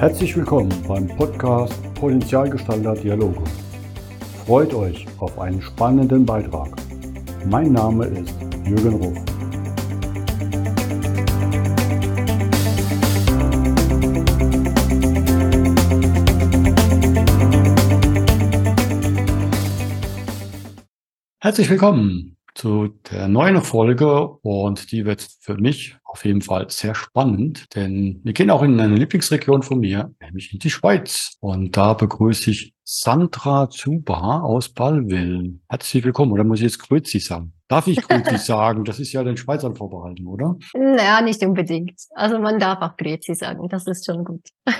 Herzlich willkommen beim Podcast Potenzialgestalter Dialoge. Freut euch auf einen spannenden Beitrag. Mein Name ist Jürgen Ruf. Herzlich willkommen zu der neuen Folge und die wird für mich auf jeden Fall sehr spannend, denn wir gehen auch in eine Lieblingsregion von mir, nämlich in die Schweiz. Und da begrüße ich Sandra Zuba aus Ballwil. Herzlich willkommen, oder muss ich jetzt Grüezi sagen? Darf ich Grüezi sagen? Das ist ja den Schweizern vorbehalten, oder? Naja, nicht unbedingt. Also man darf auch Grüezi sagen, das ist schon gut.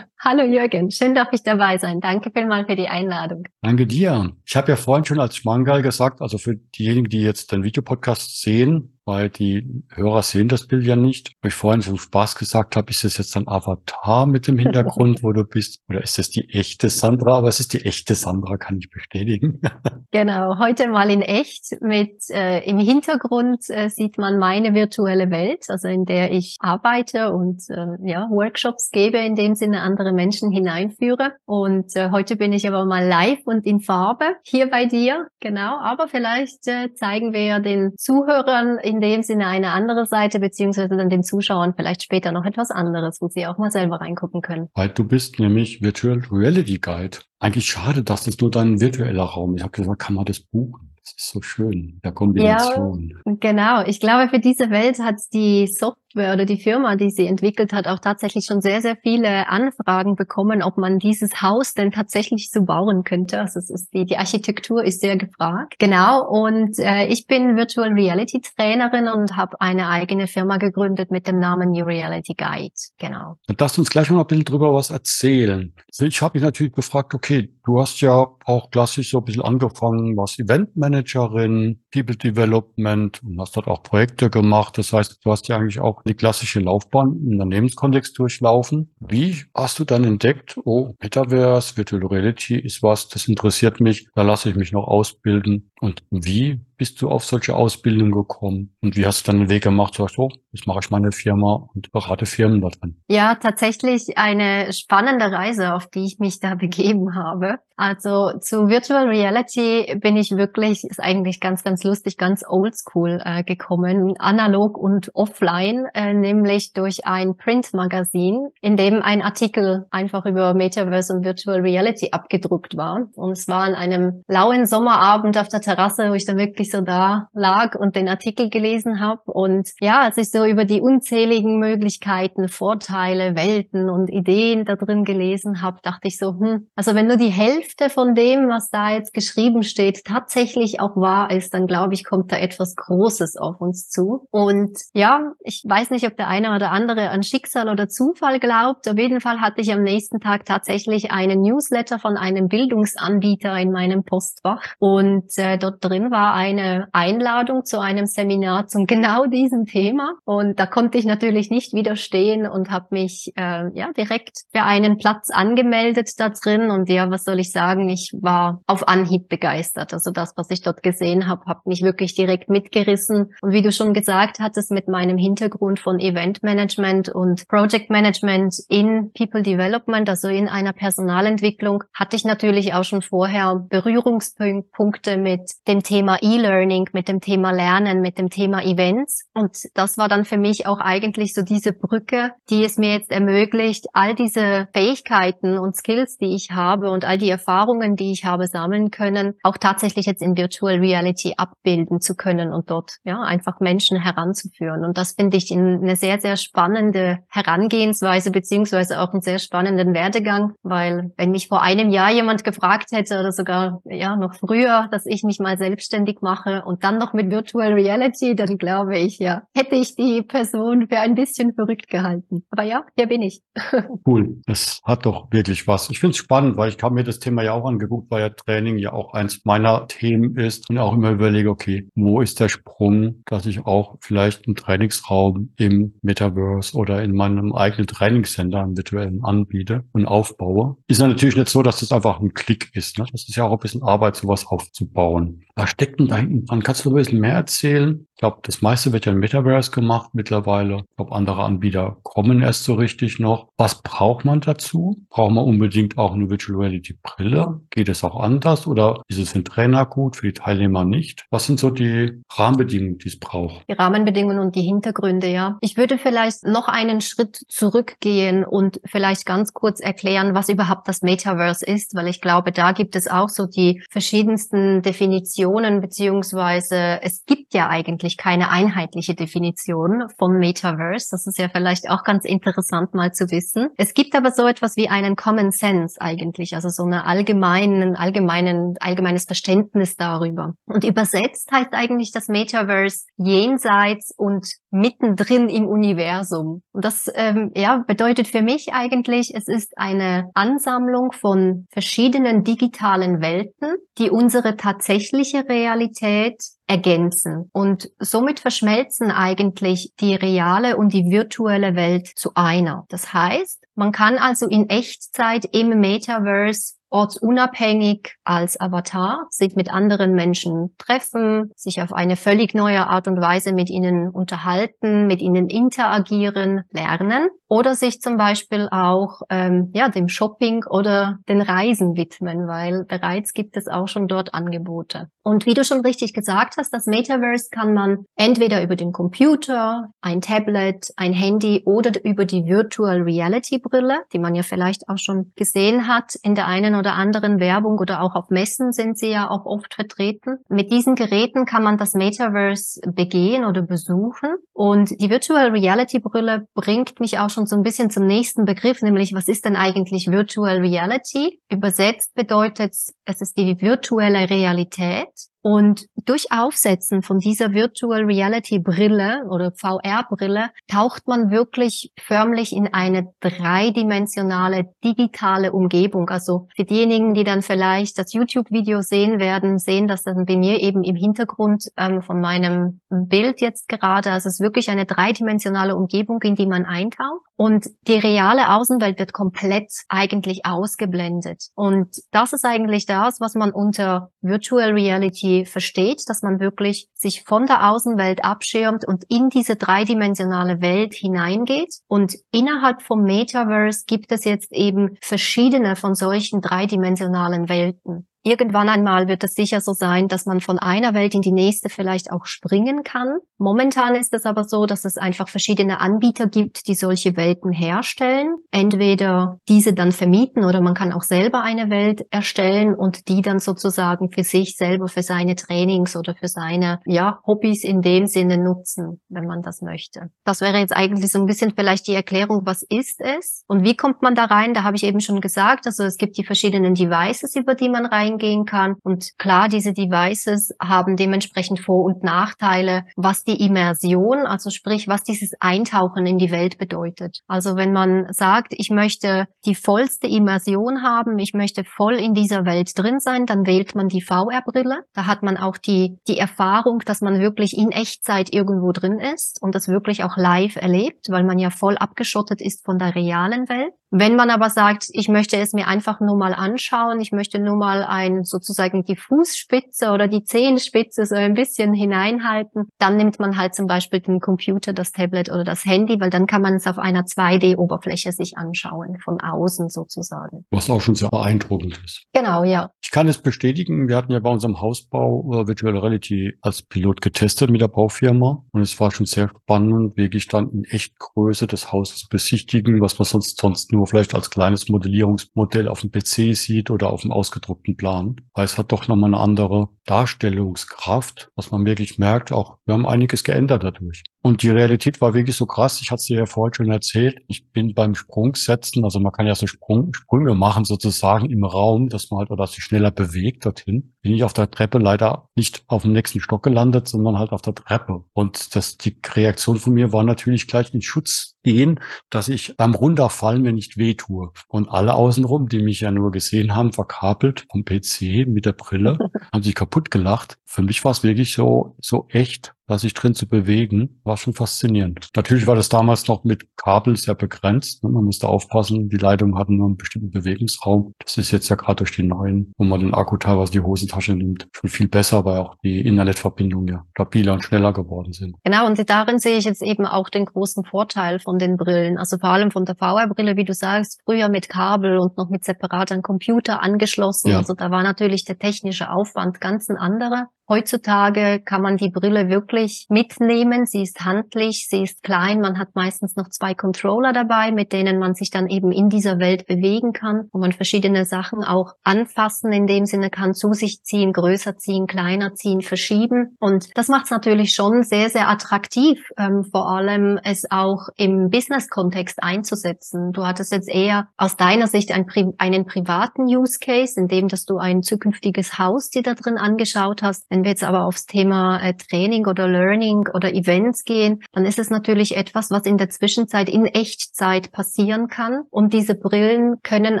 Hallo Jürgen, schön, dass ich dabei sein. Danke vielmals für die Einladung. Danke dir. Ich habe ja vorhin schon als Schmangal gesagt, also für diejenigen, die jetzt den Videopodcast sehen, weil die Hörer sehen das Bild ja nicht. Wo ich vorhin so Spaß gesagt habe, ist es jetzt ein Avatar mit dem Hintergrund, wo du bist? Oder ist das die echte Sandra? Aber es ist die echte Sandra, kann ich bestätigen. genau, heute mal in echt. Mit äh, im Hintergrund äh, sieht man meine virtuelle Welt, also in der ich arbeite und äh, ja Workshops gebe, in dem Sinne andere Menschen hineinführe. Und äh, heute bin ich aber mal live und in Farbe hier bei dir. Genau, aber vielleicht äh, zeigen wir ja den Zuhörern in dem Sinne eine andere Seite, beziehungsweise dann den Zuschauern vielleicht später noch etwas anderes, wo sie auch mal selber reingucken können. Weil du bist nämlich Virtual Reality Guide. Eigentlich schade, dass das nur dein virtueller Raum ist. Ich habe gesagt, kann man das buchen? Das ist so schön, der Kombination. Ja, genau. Ich glaube, für diese Welt hat die Software Software oder die Firma, die sie entwickelt hat, auch tatsächlich schon sehr, sehr viele Anfragen bekommen, ob man dieses Haus denn tatsächlich so bauen könnte. Also es ist die, die Architektur ist sehr gefragt. Genau. Und äh, ich bin Virtual Reality Trainerin und habe eine eigene Firma gegründet mit dem Namen New Reality Guide. Genau. Dann darfst du uns gleich mal ein bisschen drüber was erzählen. Ich habe mich natürlich gefragt, okay, du hast ja auch klassisch so ein bisschen angefangen, was Eventmanagerin, People Development und hast dort auch Projekte gemacht. Das heißt, du hast ja eigentlich auch die klassische Laufbahn im Unternehmenskontext durchlaufen. Wie hast du dann entdeckt, oh, Metaverse, Virtual Reality ist was, das interessiert mich, da lasse ich mich noch ausbilden. Und wie bist du auf solche Ausbildungen gekommen? Und wie hast du dann den Weg gemacht? Sagst du, jetzt mache ich meine Firma und berate Firmen da drin. Ja, tatsächlich eine spannende Reise, auf die ich mich da begeben habe. Also zu Virtual Reality bin ich wirklich, ist eigentlich ganz, ganz lustig, ganz oldschool äh, gekommen, analog und offline, äh, nämlich durch ein Printmagazin, in dem ein Artikel einfach über Metaverse und Virtual Reality abgedruckt war. Und es war an einem lauen Sommerabend auf der Terrasse, wo ich dann wirklich so da lag und den Artikel gelesen habe. Und ja, als ich so über die unzähligen Möglichkeiten, Vorteile, Welten und Ideen da drin gelesen habe, dachte ich so, hm, also wenn nur die Hälfte von dem, was da jetzt geschrieben steht, tatsächlich auch wahr ist, dann glaube ich, kommt da etwas Großes auf uns zu. Und ja, ich weiß nicht, ob der eine oder andere an Schicksal oder Zufall glaubt. Auf jeden Fall hatte ich am nächsten Tag tatsächlich einen Newsletter von einem Bildungsanbieter in meinem Postfach. Und äh, dort drin war eine eine Einladung zu einem Seminar zum genau diesem Thema. Und da konnte ich natürlich nicht widerstehen und habe mich äh, ja direkt für einen Platz angemeldet da drin. Und ja, was soll ich sagen? Ich war auf Anhieb begeistert. Also das, was ich dort gesehen habe, hat mich wirklich direkt mitgerissen. Und wie du schon gesagt hattest, mit meinem Hintergrund von Event Management und Project Management in People Development, also in einer Personalentwicklung, hatte ich natürlich auch schon vorher Berührungspunkte mit dem Thema E-Learning E-Learning, mit dem Thema Lernen, mit dem Thema Events. Und das war dann für mich auch eigentlich so diese Brücke, die es mir jetzt ermöglicht, all diese Fähigkeiten und Skills, die ich habe und all die Erfahrungen, die ich habe sammeln können, auch tatsächlich jetzt in Virtual Reality abbilden zu können und dort ja einfach Menschen heranzuführen. Und das finde ich eine sehr, sehr spannende Herangehensweise beziehungsweise auch einen sehr spannenden Werdegang, weil wenn mich vor einem Jahr jemand gefragt hätte oder sogar ja noch früher, dass ich mich mal selbstständig mache, mache und dann noch mit Virtual Reality, dann glaube ich, ja, hätte ich die Person für ein bisschen verrückt gehalten. Aber ja, hier bin ich. Cool. Das hat doch wirklich was. Ich finde es spannend, weil ich habe mir das Thema ja auch angeguckt, weil ja Training ja auch eins meiner Themen ist und auch immer überlege, okay, wo ist der Sprung, dass ich auch vielleicht einen Trainingsraum im Metaverse oder in meinem eigenen Trainingscenter im virtuellen anbiete und aufbaue. Ist ja natürlich nicht so, dass das einfach ein Klick ist. Ne? Das ist ja auch ein bisschen Arbeit, sowas aufzubauen. Was steckt denn da hinten dran? Kannst du ein bisschen mehr erzählen? Glaube, das meiste wird ja im Metaverse gemacht mittlerweile. Ich glaube, andere Anbieter kommen erst so richtig noch. Was braucht man dazu? Braucht man unbedingt auch eine Virtual Reality Brille? Geht es auch anders oder ist es für den Trainer gut, für die Teilnehmer nicht? Was sind so die Rahmenbedingungen, die es braucht? Die Rahmenbedingungen und die Hintergründe, ja. Ich würde vielleicht noch einen Schritt zurückgehen und vielleicht ganz kurz erklären, was überhaupt das Metaverse ist, weil ich glaube, da gibt es auch so die verschiedensten Definitionen, beziehungsweise es gibt ja eigentlich keine einheitliche Definition von Metaverse. Das ist ja vielleicht auch ganz interessant mal zu wissen. Es gibt aber so etwas wie einen Common Sense eigentlich, also so eine allgemeinen, allgemeinen, allgemeines Verständnis darüber. Und übersetzt heißt eigentlich das Metaverse jenseits und mittendrin im Universum. Und das ähm, ja, bedeutet für mich eigentlich, es ist eine Ansammlung von verschiedenen digitalen Welten, die unsere tatsächliche Realität ergänzen. Und somit verschmelzen eigentlich die reale und die virtuelle Welt zu einer. Das heißt, man kann also in Echtzeit im Metaverse ortsunabhängig als Avatar, sich mit anderen Menschen treffen, sich auf eine völlig neue Art und Weise mit ihnen unterhalten, mit ihnen interagieren, lernen oder sich zum Beispiel auch ähm, ja dem Shopping oder den Reisen widmen, weil bereits gibt es auch schon dort Angebote. Und wie du schon richtig gesagt hast, das Metaverse kann man entweder über den Computer, ein Tablet, ein Handy oder über die Virtual Reality Brille, die man ja vielleicht auch schon gesehen hat in der einen oder anderen Werbung oder auch auf Messen sind sie ja auch oft vertreten. Mit diesen Geräten kann man das Metaverse begehen oder besuchen. Und die Virtual Reality Brille bringt mich auch schon so ein bisschen zum nächsten Begriff, nämlich was ist denn eigentlich Virtual Reality? Übersetzt bedeutet es ist die virtuelle Realität. Und durch Aufsetzen von dieser Virtual Reality Brille oder VR Brille taucht man wirklich förmlich in eine dreidimensionale digitale Umgebung. Also für diejenigen, die dann vielleicht das YouTube-Video sehen werden, sehen das dann bei mir eben im Hintergrund ähm, von meinem Bild jetzt gerade. Also es ist wirklich eine dreidimensionale Umgebung, in die man eintaucht. Und die reale Außenwelt wird komplett eigentlich ausgeblendet. Und das ist eigentlich das, was man unter Virtual Reality versteht, dass man wirklich sich von der Außenwelt abschirmt und in diese dreidimensionale Welt hineingeht. Und innerhalb vom Metaverse gibt es jetzt eben verschiedene von solchen dreidimensionalen Welten. Irgendwann einmal wird es sicher so sein, dass man von einer Welt in die nächste vielleicht auch springen kann. Momentan ist es aber so, dass es einfach verschiedene Anbieter gibt, die solche Welten herstellen. Entweder diese dann vermieten oder man kann auch selber eine Welt erstellen und die dann sozusagen für sich selber, für seine Trainings oder für seine ja, Hobbys in dem Sinne nutzen, wenn man das möchte. Das wäre jetzt eigentlich so ein bisschen vielleicht die Erklärung, was ist es und wie kommt man da rein? Da habe ich eben schon gesagt, also es gibt die verschiedenen Devices, über die man rein eingehen kann. Und klar, diese Devices haben dementsprechend Vor- und Nachteile, was die Immersion, also sprich, was dieses Eintauchen in die Welt bedeutet. Also wenn man sagt, ich möchte die vollste Immersion haben, ich möchte voll in dieser Welt drin sein, dann wählt man die VR-Brille. Da hat man auch die, die Erfahrung, dass man wirklich in Echtzeit irgendwo drin ist und das wirklich auch live erlebt, weil man ja voll abgeschottet ist von der realen Welt. Wenn man aber sagt, ich möchte es mir einfach nur mal anschauen, ich möchte nur mal ein sozusagen die Fußspitze oder die Zehenspitze so ein bisschen hineinhalten, dann nimmt man halt zum Beispiel den Computer, das Tablet oder das Handy, weil dann kann man es auf einer 2D-Oberfläche sich anschauen, von außen sozusagen. Was auch schon sehr beeindruckend ist. Genau, ja. Ich kann es bestätigen, wir hatten ja bei unserem Hausbau uh, Virtual Reality als Pilot getestet mit der Baufirma und es war schon sehr spannend, wirklich dann in Echtgröße des Hauses zu besichtigen, was man sonst sonst nur nur vielleicht als kleines Modellierungsmodell auf dem PC sieht oder auf dem ausgedruckten Plan. Weil es hat doch nochmal eine andere Darstellungskraft, was man wirklich merkt, auch wir haben einiges geändert dadurch. Und die Realität war wirklich so krass. Ich hatte es dir ja vorhin schon erzählt. Ich bin beim Sprungsetzen, also man kann ja so Sprung, Sprünge machen sozusagen im Raum, dass man halt oder sich schneller bewegt dorthin. Bin ich auf der Treppe leider nicht auf dem nächsten Stock gelandet, sondern halt auf der Treppe. Und das, die Reaktion von mir war natürlich gleich in Schutz gehen, dass ich beim Runterfallen mir nicht wehtue. Und alle außenrum, die mich ja nur gesehen haben, verkabelt vom PC mit der Brille, haben sich kaputt gelacht. Für mich war es wirklich so, so echt da sich drin zu bewegen, war schon faszinierend. Natürlich war das damals noch mit Kabel sehr begrenzt. Ne? Man musste aufpassen, die Leitungen hatten nur einen bestimmten Bewegungsraum. Das ist jetzt ja gerade durch die neuen, wo man den Akku teilweise die Hosentasche nimmt, schon viel besser, weil auch die Internetverbindungen ja stabiler und schneller geworden sind. Genau, und darin sehe ich jetzt eben auch den großen Vorteil von den Brillen. Also vor allem von der VR-Brille, wie du sagst, früher mit Kabel und noch mit separaten Computer angeschlossen. Ja. Also da war natürlich der technische Aufwand ganz ein anderer. Heutzutage kann man die Brille wirklich mitnehmen. Sie ist handlich, sie ist klein. Man hat meistens noch zwei Controller dabei, mit denen man sich dann eben in dieser Welt bewegen kann, wo man verschiedene Sachen auch anfassen in dem Sinne kann, zu sich ziehen, größer ziehen, kleiner ziehen, verschieben. Und das macht es natürlich schon sehr, sehr attraktiv, ähm, vor allem es auch im Business-Kontext einzusetzen. Du hattest jetzt eher aus deiner Sicht einen, einen privaten Use Case, in dem, dass du ein zukünftiges Haus dir da drin angeschaut hast. Wenn wir jetzt aber aufs Thema äh, Training oder Learning oder Events gehen, dann ist es natürlich etwas, was in der Zwischenzeit in Echtzeit passieren kann. Und diese Brillen können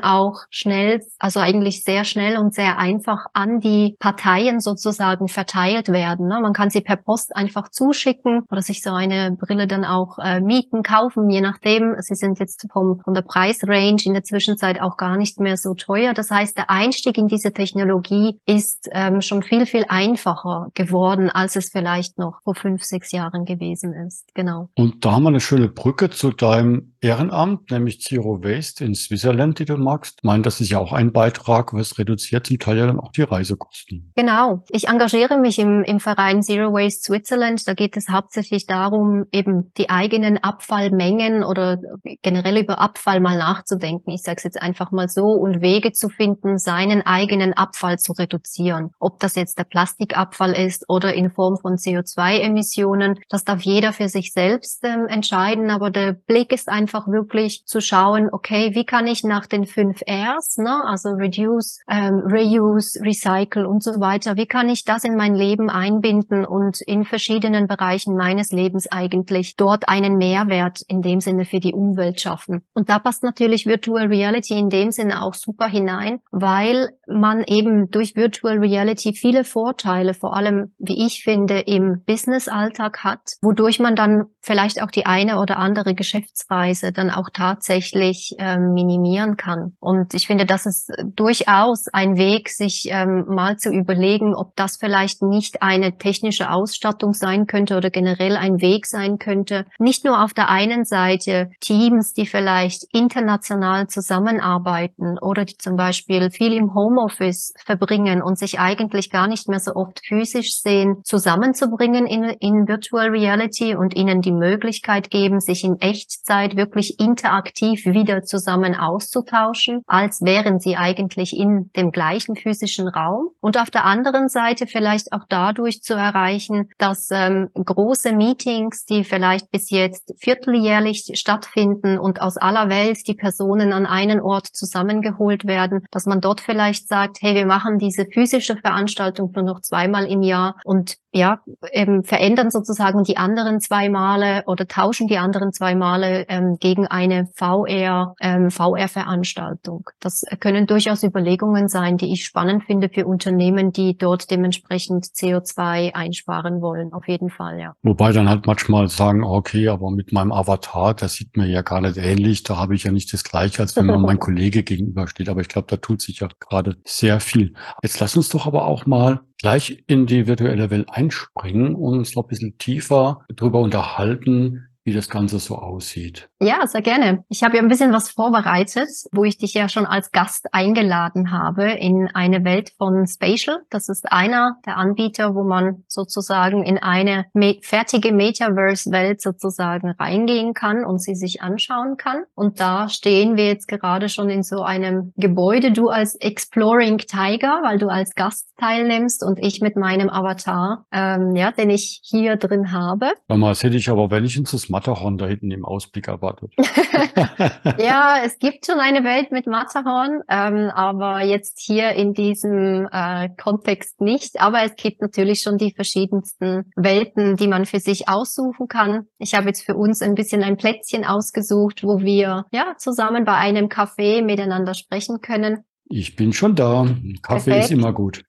auch schnell, also eigentlich sehr schnell und sehr einfach an die Parteien sozusagen verteilt werden. Ne? Man kann sie per Post einfach zuschicken oder sich so eine Brille dann auch äh, mieten, kaufen, je nachdem. Sie sind jetzt vom, von der Preisrange in der Zwischenzeit auch gar nicht mehr so teuer. Das heißt, der Einstieg in diese Technologie ist ähm, schon viel, viel einfacher geworden, als es vielleicht noch vor fünf, sechs Jahren gewesen ist. Genau. Und da haben wir eine schöne Brücke zu deinem Ehrenamt, nämlich Zero Waste in Switzerland, die du magst. Ich meine, das ist ja auch ein Beitrag, was reduziert zum Teil ja dann auch die Reisekosten. Genau. Ich engagiere mich im, im Verein Zero Waste Switzerland. Da geht es hauptsächlich darum, eben die eigenen Abfallmengen oder generell über Abfall mal nachzudenken. Ich sage es jetzt einfach mal so und Wege zu finden, seinen eigenen Abfall zu reduzieren. Ob das jetzt der Plastikabfall ist oder in Form von CO2-Emissionen, das darf jeder für sich selbst ähm, entscheiden. Aber der Blick ist einfach einfach wirklich zu schauen, okay, wie kann ich nach den fünf Rs, ne, also Reduce, ähm, Reuse, Recycle und so weiter, wie kann ich das in mein Leben einbinden und in verschiedenen Bereichen meines Lebens eigentlich dort einen Mehrwert in dem Sinne für die Umwelt schaffen. Und da passt natürlich Virtual Reality in dem Sinne auch super hinein, weil man eben durch Virtual Reality viele Vorteile, vor allem, wie ich finde, im Business-Alltag hat, wodurch man dann vielleicht auch die eine oder andere Geschäftsreise Preise dann auch tatsächlich ähm, minimieren kann. Und ich finde, das ist durchaus ein Weg, sich ähm, mal zu überlegen, ob das vielleicht nicht eine technische Ausstattung sein könnte oder generell ein Weg sein könnte. Nicht nur auf der einen Seite Teams, die vielleicht international zusammenarbeiten oder die zum Beispiel viel im Homeoffice verbringen und sich eigentlich gar nicht mehr so oft physisch sehen, zusammenzubringen in, in Virtual Reality und ihnen die Möglichkeit geben, sich in Echtzeit wirklich wirklich interaktiv wieder zusammen auszutauschen, als wären sie eigentlich in dem gleichen physischen Raum. Und auf der anderen Seite vielleicht auch dadurch zu erreichen, dass ähm, große Meetings, die vielleicht bis jetzt vierteljährlich stattfinden und aus aller Welt die Personen an einen Ort zusammengeholt werden, dass man dort vielleicht sagt, hey, wir machen diese physische Veranstaltung nur noch zweimal im Jahr und ja, ähm, verändern sozusagen die anderen zwei Male oder tauschen die anderen zwei Male ähm, gegen eine VR, ähm, VR-Veranstaltung. Das können durchaus Überlegungen sein, die ich spannend finde für Unternehmen, die dort dementsprechend CO2 einsparen wollen. Auf jeden Fall, ja. Wobei dann halt manchmal sagen, okay, aber mit meinem Avatar, das sieht mir ja gar nicht ähnlich, da habe ich ja nicht das Gleiche, als wenn man mein Kollege gegenübersteht. Aber ich glaube, da tut sich ja gerade sehr viel. Jetzt lass uns doch aber auch mal gleich in die virtuelle Welt einspringen und uns noch ein bisschen tiefer darüber unterhalten, wie das Ganze so aussieht. Ja, sehr gerne. Ich habe ja ein bisschen was vorbereitet, wo ich dich ja schon als Gast eingeladen habe in eine Welt von Spatial. Das ist einer der Anbieter, wo man sozusagen in eine fertige Metaverse-Welt sozusagen reingehen kann und sie sich anschauen kann. Und da stehen wir jetzt gerade schon in so einem Gebäude. Du als Exploring Tiger, weil du als Gast teilnimmst und ich mit meinem Avatar, ähm, ja, den ich hier drin habe. Damals hätte ich aber wenigstens das Matterhorn da hinten im Ausblick erwartet. ja, es gibt schon eine Welt mit Matterhorn, ähm, aber jetzt hier in diesem äh, Kontext nicht. Aber es gibt natürlich schon die verschiedensten Welten, die man für sich aussuchen kann. Ich habe jetzt für uns ein bisschen ein Plätzchen ausgesucht, wo wir ja zusammen bei einem Café miteinander sprechen können. Ich bin schon da. Kaffee Perfekt. ist immer gut.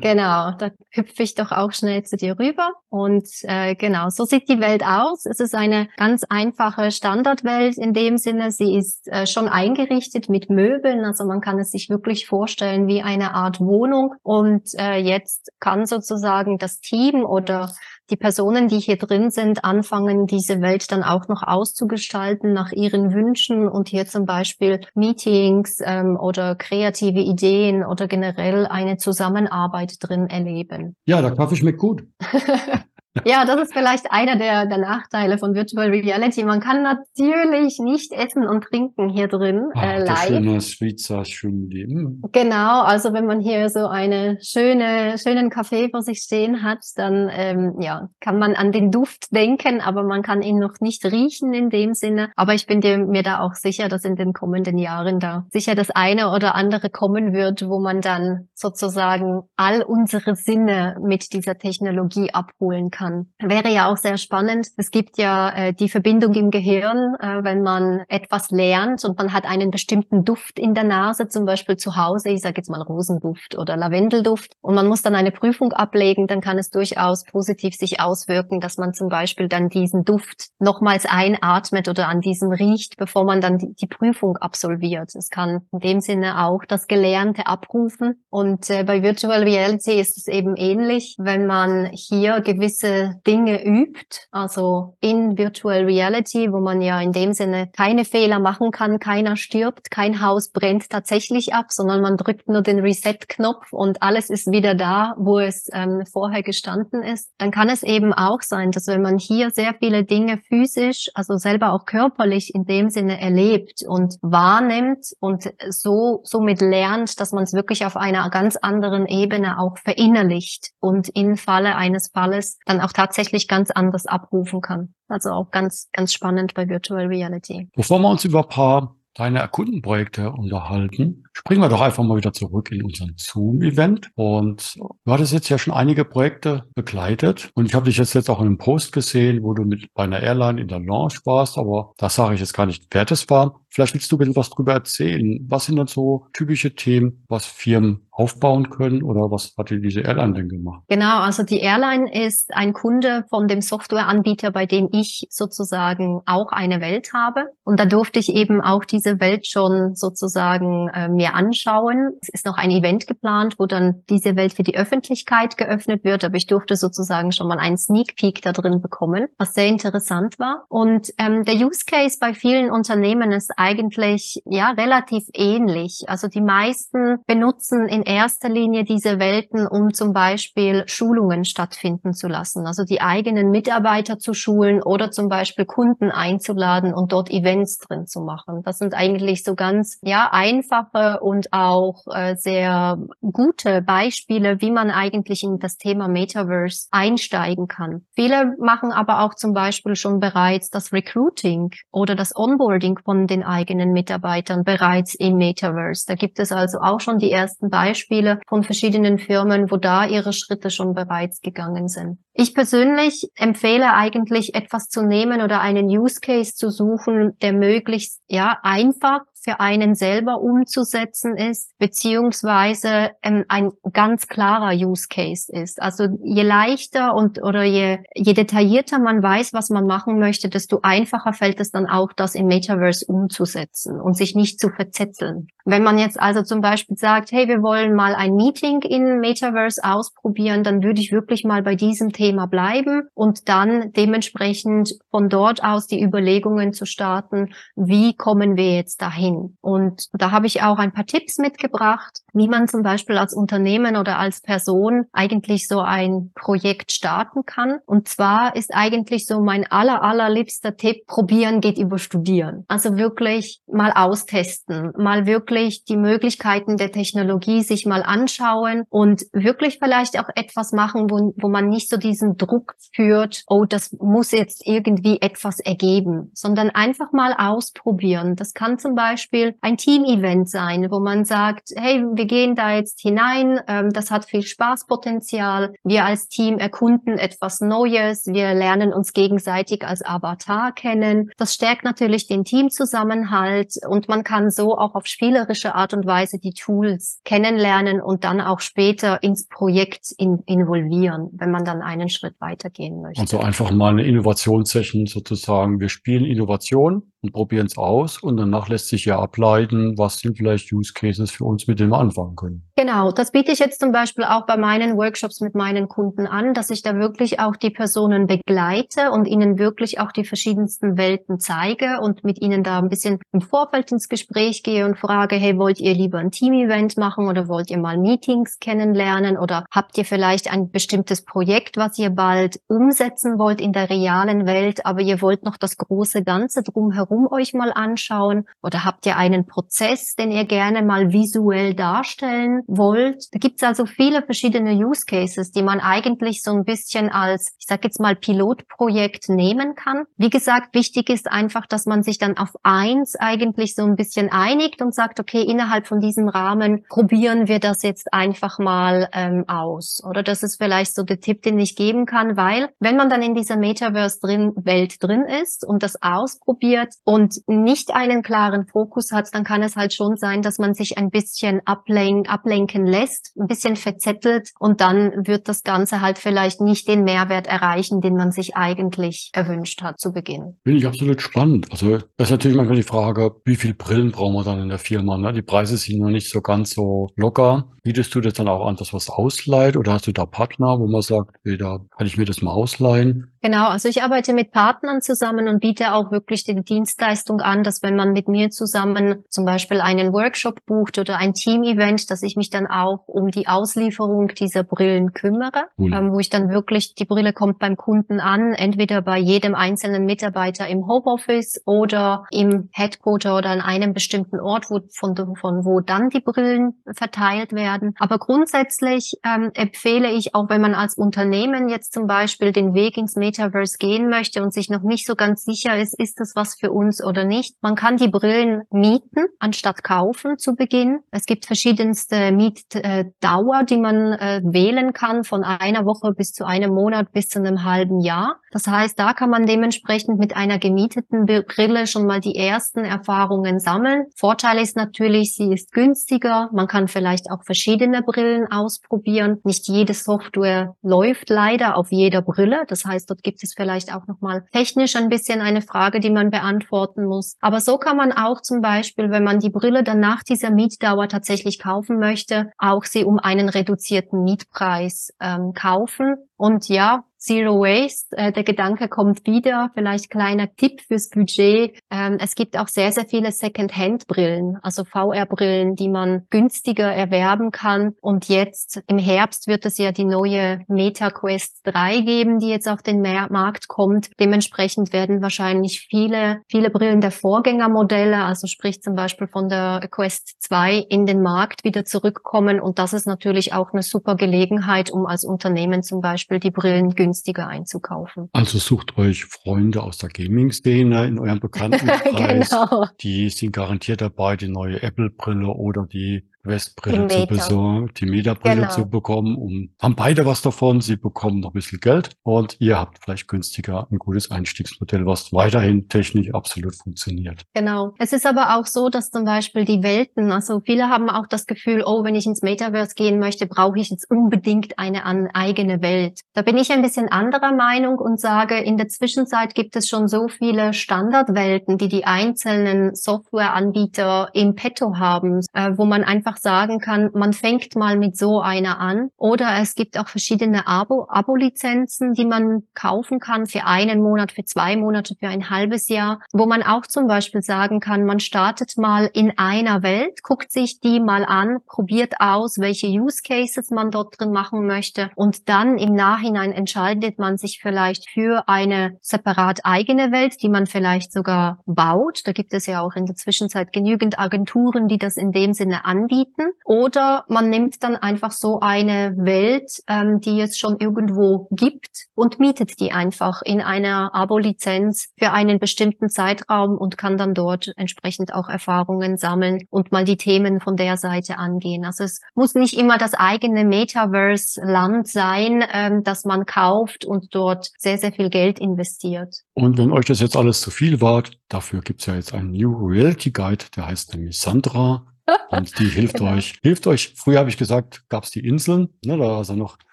Genau, da hüpfe ich doch auch schnell zu dir rüber. Und äh, genau, so sieht die Welt aus. Es ist eine ganz einfache Standardwelt in dem Sinne. Sie ist äh, schon eingerichtet mit Möbeln. Also man kann es sich wirklich vorstellen wie eine Art Wohnung. Und äh, jetzt kann sozusagen das Team oder die Personen, die hier drin sind, anfangen, diese Welt dann auch noch auszugestalten nach ihren Wünschen und hier zum Beispiel Meetings ähm, oder kreative Ideen oder generell eine Zusammenarbeit drin erleben. Ja, da kaufe ich mir gut. Ja, das ist vielleicht einer der, der Nachteile von Virtual Reality. Man kann natürlich nicht essen und trinken hier drin. Ach, äh, live. Schöne Schweizer Leben. Genau, also wenn man hier so eine schöne, schönen Kaffee vor sich stehen hat, dann ähm, ja, kann man an den Duft denken, aber man kann ihn noch nicht riechen in dem Sinne. Aber ich bin dir, mir da auch sicher, dass in den kommenden Jahren da sicher das eine oder andere kommen wird, wo man dann sozusagen all unsere Sinne mit dieser Technologie abholen kann kann. Wäre ja auch sehr spannend. Es gibt ja äh, die Verbindung im Gehirn, äh, wenn man etwas lernt und man hat einen bestimmten Duft in der Nase, zum Beispiel zu Hause, ich sage jetzt mal Rosenduft oder Lavendelduft, und man muss dann eine Prüfung ablegen, dann kann es durchaus positiv sich auswirken, dass man zum Beispiel dann diesen Duft nochmals einatmet oder an diesem riecht, bevor man dann die, die Prüfung absolviert. Es kann in dem Sinne auch das Gelernte abrufen. Und äh, bei Virtual Reality ist es eben ähnlich, wenn man hier gewisse Dinge übt, also in Virtual Reality, wo man ja in dem Sinne keine Fehler machen kann, keiner stirbt, kein Haus brennt tatsächlich ab, sondern man drückt nur den Reset-Knopf und alles ist wieder da, wo es ähm, vorher gestanden ist. Dann kann es eben auch sein, dass wenn man hier sehr viele Dinge physisch, also selber auch körperlich in dem Sinne erlebt und wahrnimmt und so somit lernt, dass man es wirklich auf einer ganz anderen Ebene auch verinnerlicht und im Falle eines Falles dann auch tatsächlich ganz anders abrufen kann. Also auch ganz, ganz spannend bei Virtual Reality. Bevor wir uns über ein paar deine Erkundenprojekte unterhalten, springen wir doch einfach mal wieder zurück in unseren Zoom-Event. Und du hattest jetzt ja schon einige Projekte begleitet. Und ich habe dich jetzt, jetzt auch in einem Post gesehen, wo du mit bei einer Airline in der Launch warst. Aber das sage ich jetzt gar nicht, wer das war. Vielleicht willst du ein bisschen was drüber erzählen. Was sind dann so typische Themen, was Firmen aufbauen können oder was hat diese Airline denn gemacht? Genau, also die Airline ist ein Kunde von dem Softwareanbieter, bei dem ich sozusagen auch eine Welt habe. Und da durfte ich eben auch diese Welt schon sozusagen äh, mir anschauen. Es ist noch ein Event geplant, wo dann diese Welt für die Öffentlichkeit geöffnet wird, aber ich durfte sozusagen schon mal einen Sneak Peek da drin bekommen, was sehr interessant war. Und ähm, der Use Case bei vielen Unternehmen ist eigentlich ja relativ ähnlich. Also die meisten benutzen in erster Linie diese Welten, um zum Beispiel Schulungen stattfinden zu lassen, also die eigenen Mitarbeiter zu schulen oder zum Beispiel Kunden einzuladen und dort Events drin zu machen. Das sind eigentlich so ganz ja einfache und auch äh, sehr gute Beispiele, wie man eigentlich in das Thema Metaverse einsteigen kann. Viele machen aber auch zum Beispiel schon bereits das Recruiting oder das Onboarding von den eigenen Mitarbeitern bereits im Metaverse. Da gibt es also auch schon die ersten Beispiele von verschiedenen Firmen, wo da ihre Schritte schon bereits gegangen sind. Ich persönlich empfehle eigentlich etwas zu nehmen oder einen Use Case zu suchen, der möglichst ja einfach für einen selber umzusetzen ist, beziehungsweise ähm, ein ganz klarer Use Case ist. Also je leichter und oder je, je detaillierter man weiß, was man machen möchte, desto einfacher fällt es dann auch, das im Metaverse umzusetzen und sich nicht zu verzetteln. Wenn man jetzt also zum Beispiel sagt, hey, wir wollen mal ein Meeting in Metaverse ausprobieren, dann würde ich wirklich mal bei diesem Thema bleiben und dann dementsprechend von dort aus die Überlegungen zu starten, wie kommen wir jetzt dahin? Hin. Und da habe ich auch ein paar Tipps mitgebracht, wie man zum Beispiel als Unternehmen oder als Person eigentlich so ein Projekt starten kann. Und zwar ist eigentlich so mein aller, allerliebster Tipp, probieren geht über studieren. Also wirklich mal austesten, mal wirklich die Möglichkeiten der Technologie sich mal anschauen und wirklich vielleicht auch etwas machen, wo, wo man nicht so diesen Druck führt, oh, das muss jetzt irgendwie etwas ergeben, sondern einfach mal ausprobieren. Das kann zum Beispiel Beispiel ein Team-Event sein, wo man sagt, hey, wir gehen da jetzt hinein, ähm, das hat viel Spaßpotenzial, wir als Team erkunden etwas Neues, wir lernen uns gegenseitig als Avatar kennen. Das stärkt natürlich den Teamzusammenhalt und man kann so auch auf spielerische Art und Weise die Tools kennenlernen und dann auch später ins Projekt in, involvieren, wenn man dann einen Schritt weitergehen möchte. Also einfach mal eine Innovationssession sozusagen. Wir spielen Innovation und probieren es aus und danach lässt sich ja ableiten, was sind vielleicht Use Cases für uns, mit denen wir anfangen können. Genau, das biete ich jetzt zum Beispiel auch bei meinen Workshops mit meinen Kunden an, dass ich da wirklich auch die Personen begleite und ihnen wirklich auch die verschiedensten Welten zeige und mit ihnen da ein bisschen im Vorfeld ins Gespräch gehe und frage, hey, wollt ihr lieber ein Team-Event machen oder wollt ihr mal Meetings kennenlernen oder habt ihr vielleicht ein bestimmtes Projekt, was ihr bald umsetzen wollt in der realen Welt, aber ihr wollt noch das große Ganze drumherum euch mal anschauen oder habt ihr einen Prozess, den ihr gerne mal visuell darstellen wollt. Da gibt es also viele verschiedene Use Cases, die man eigentlich so ein bisschen als, ich sage jetzt mal, Pilotprojekt nehmen kann. Wie gesagt, wichtig ist einfach, dass man sich dann auf eins eigentlich so ein bisschen einigt und sagt, okay, innerhalb von diesem Rahmen probieren wir das jetzt einfach mal ähm, aus. Oder das ist vielleicht so der Tipp, den ich geben kann, weil wenn man dann in dieser Metaverse drin, drin ist und das ausprobiert und nicht einen klaren Fokus hat, dann kann es halt schon sein, dass man sich ein bisschen ablenken, ablenken lässt, ein bisschen verzettelt und dann wird das Ganze halt vielleicht nicht den Mehrwert erreichen, den man sich eigentlich erwünscht hat zu Beginn. Finde ich absolut spannend. Also das ist natürlich manchmal die Frage, wie viel Brillen brauchen wir dann in der Firma? Ne? Die Preise sind noch nicht so ganz so locker. Bietest du das dann auch an, dass was ausleiht oder hast du da Partner, wo man sagt, da kann ich mir das mal ausleihen? Genau, also ich arbeite mit Partnern zusammen und biete auch wirklich die Dienstleistung an, dass wenn man mit mir zusammen zum Beispiel einen Workshop bucht oder ein Team-Event, dass ich mich dann auch um die Auslieferung dieser Brillen kümmere, cool. ähm, wo ich dann wirklich, die Brille kommt beim Kunden an, entweder bei jedem einzelnen Mitarbeiter im Homeoffice oder im Headquarter oder an einem bestimmten Ort, wo, von, von wo dann die Brillen verteilt werden. Aber grundsätzlich ähm, empfehle ich, auch wenn man als Unternehmen jetzt zum Beispiel den Weg ins Metaverse gehen möchte und sich noch nicht so ganz sicher ist, ist das was für uns oder nicht. Man kann die Brillen mieten, anstatt kaufen zu Beginn. Es gibt verschiedenste Mietdauer, die man äh, wählen kann, von einer Woche bis zu einem Monat bis zu einem halben Jahr. Das heißt, da kann man dementsprechend mit einer gemieteten Brille schon mal die ersten Erfahrungen sammeln. Vorteil ist natürlich, sie ist günstiger. Man kann vielleicht auch verschiedene Brillen ausprobieren. Nicht jede Software läuft leider auf jeder Brille. Das heißt, gibt es vielleicht auch nochmal technisch ein bisschen eine Frage, die man beantworten muss. Aber so kann man auch zum Beispiel, wenn man die Brille dann nach dieser Mietdauer tatsächlich kaufen möchte, auch sie um einen reduzierten Mietpreis ähm, kaufen. Und ja, Zero Waste. Äh, der Gedanke kommt wieder. Vielleicht kleiner Tipp fürs Budget. Ähm, es gibt auch sehr, sehr viele Second-Hand-Brillen, also VR-Brillen, die man günstiger erwerben kann. Und jetzt im Herbst wird es ja die neue Meta Quest 3 geben, die jetzt auf den Markt kommt. Dementsprechend werden wahrscheinlich viele, viele Brillen der Vorgängermodelle, also sprich zum Beispiel von der Quest 2 in den Markt wieder zurückkommen. Und das ist natürlich auch eine super Gelegenheit, um als Unternehmen zum Beispiel die Brillen günstiger günstiger einzukaufen. Also sucht euch Freunde aus der Gaming-Szene in eurem Bekanntenkreis. genau. Die sind garantiert dabei, die neue Apple-Brille oder die Westbrille zu besorgen, die Meta-Brille genau. zu bekommen. Und haben beide was davon. Sie bekommen noch ein bisschen Geld und ihr habt vielleicht günstiger ein gutes Einstiegsmodell, was weiterhin technisch absolut funktioniert. Genau. Es ist aber auch so, dass zum Beispiel die Welten, also viele haben auch das Gefühl, oh, wenn ich ins Metaverse gehen möchte, brauche ich jetzt unbedingt eine eigene Welt. Da bin ich ein bisschen anderer Meinung und sage, in der Zwischenzeit gibt es schon so viele Standardwelten, die die einzelnen Softwareanbieter im Petto haben, äh, wo man einfach einfach sagen kann, man fängt mal mit so einer an. Oder es gibt auch verschiedene Abo-Lizenzen, die man kaufen kann für einen Monat, für zwei Monate, für ein halbes Jahr, wo man auch zum Beispiel sagen kann, man startet mal in einer Welt, guckt sich die mal an, probiert aus, welche Use Cases man dort drin machen möchte und dann im Nachhinein entscheidet man sich vielleicht für eine separat eigene Welt, die man vielleicht sogar baut. Da gibt es ja auch in der Zwischenzeit genügend Agenturen, die das in dem Sinne anbieten anbieten. Oder man nimmt dann einfach so eine Welt, ähm, die es schon irgendwo gibt und mietet die einfach in einer Abo-Lizenz für einen bestimmten Zeitraum und kann dann dort entsprechend auch Erfahrungen sammeln und mal die Themen von der Seite angehen. Also es muss nicht immer das eigene Metaverse-Land sein, ähm, das man kauft und dort sehr, sehr viel Geld investiert. Und wenn euch das jetzt alles zu viel war, dafür gibt's ja jetzt einen New Reality Guide, der heißt nämlich Sandra. Und die hilft genau. euch, hilft euch. Früher habe ich gesagt, gab's die Inseln, ne, da war es noch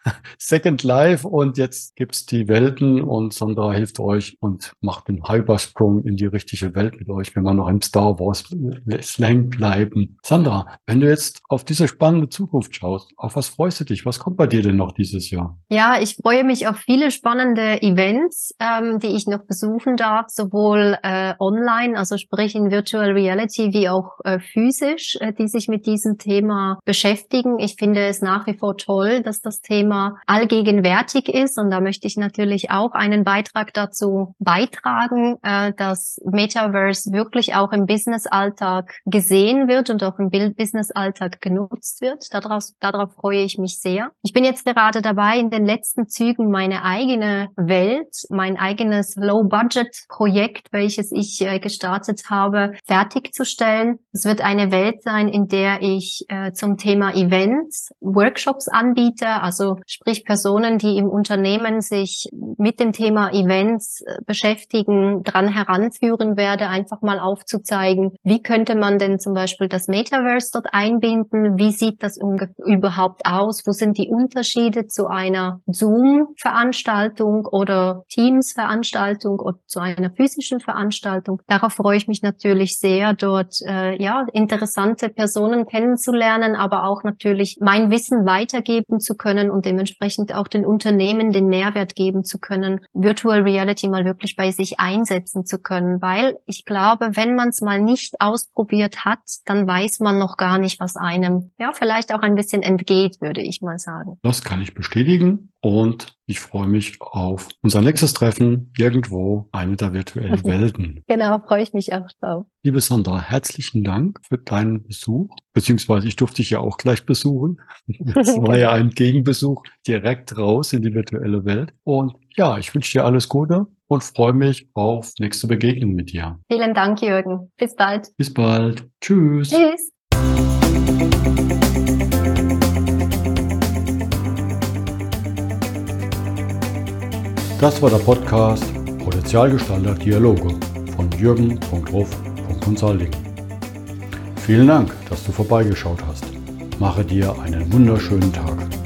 Second Life und jetzt gibt's die Welten und Sandra hilft euch und macht den Hypersprung in die richtige Welt mit euch, wenn wir noch im Star Wars Slang bleiben. Sandra, wenn du jetzt auf diese spannende Zukunft schaust, auf was freust du dich? Was kommt bei dir denn noch dieses Jahr? Ja, ich freue mich auf viele spannende Events, ähm, die ich noch besuchen darf, sowohl äh, online, also sprich in Virtual Reality, wie auch äh, physisch, die sich mit diesem Thema beschäftigen. Ich finde es nach wie vor toll, dass das Thema Thema allgegenwärtig ist. Und da möchte ich natürlich auch einen Beitrag dazu beitragen, äh, dass Metaverse wirklich auch im Business-Alltag gesehen wird und auch im Business-Alltag genutzt wird. Darauf, darauf freue ich mich sehr. Ich bin jetzt gerade dabei, in den letzten Zügen meine eigene Welt, mein eigenes Low-Budget-Projekt, welches ich äh, gestartet habe, fertigzustellen. Es wird eine Welt sein, in der ich äh, zum Thema Events Workshops anbiete, also sprich Personen, die im Unternehmen sich mit dem Thema Events äh, beschäftigen, dran heranführen werde, einfach mal aufzuzeigen, wie könnte man denn zum Beispiel das Metaverse dort einbinden, wie sieht das überhaupt aus, wo sind die Unterschiede zu einer Zoom-Veranstaltung oder Teams-Veranstaltung oder zu einer physischen Veranstaltung. Darauf freue ich mich natürlich sehr, dort äh, ja interessante Personen kennenzulernen, aber auch natürlich mein Wissen weitergeben zu können und dementsprechend auch den Unternehmen den Mehrwert geben zu können, Virtual Reality mal wirklich bei sich einsetzen zu können. Weil ich glaube, wenn man es mal nicht ausprobiert hat, dann weiß man noch gar nicht, was einem ja vielleicht auch ein bisschen entgeht, würde ich mal sagen. Das kann ich bestätigen. Und ich freue mich auf unser nächstes Treffen irgendwo, eine der virtuellen Welten. Genau, freue ich mich auch drauf. Liebe Sandra, herzlichen Dank für deinen Besuch, beziehungsweise ich durfte dich ja auch gleich besuchen. Das war ja ein Gegenbesuch direkt raus in die virtuelle Welt. Und ja, ich wünsche dir alles Gute und freue mich auf nächste Begegnung mit dir. Vielen Dank, Jürgen. Bis bald. Bis bald. Tschüss. Tschüss. Das war der Podcast Potenzialgestalter Dialoge von jürgen.ruff.consulting. Vielen Dank, dass du vorbeigeschaut hast. Mache dir einen wunderschönen Tag.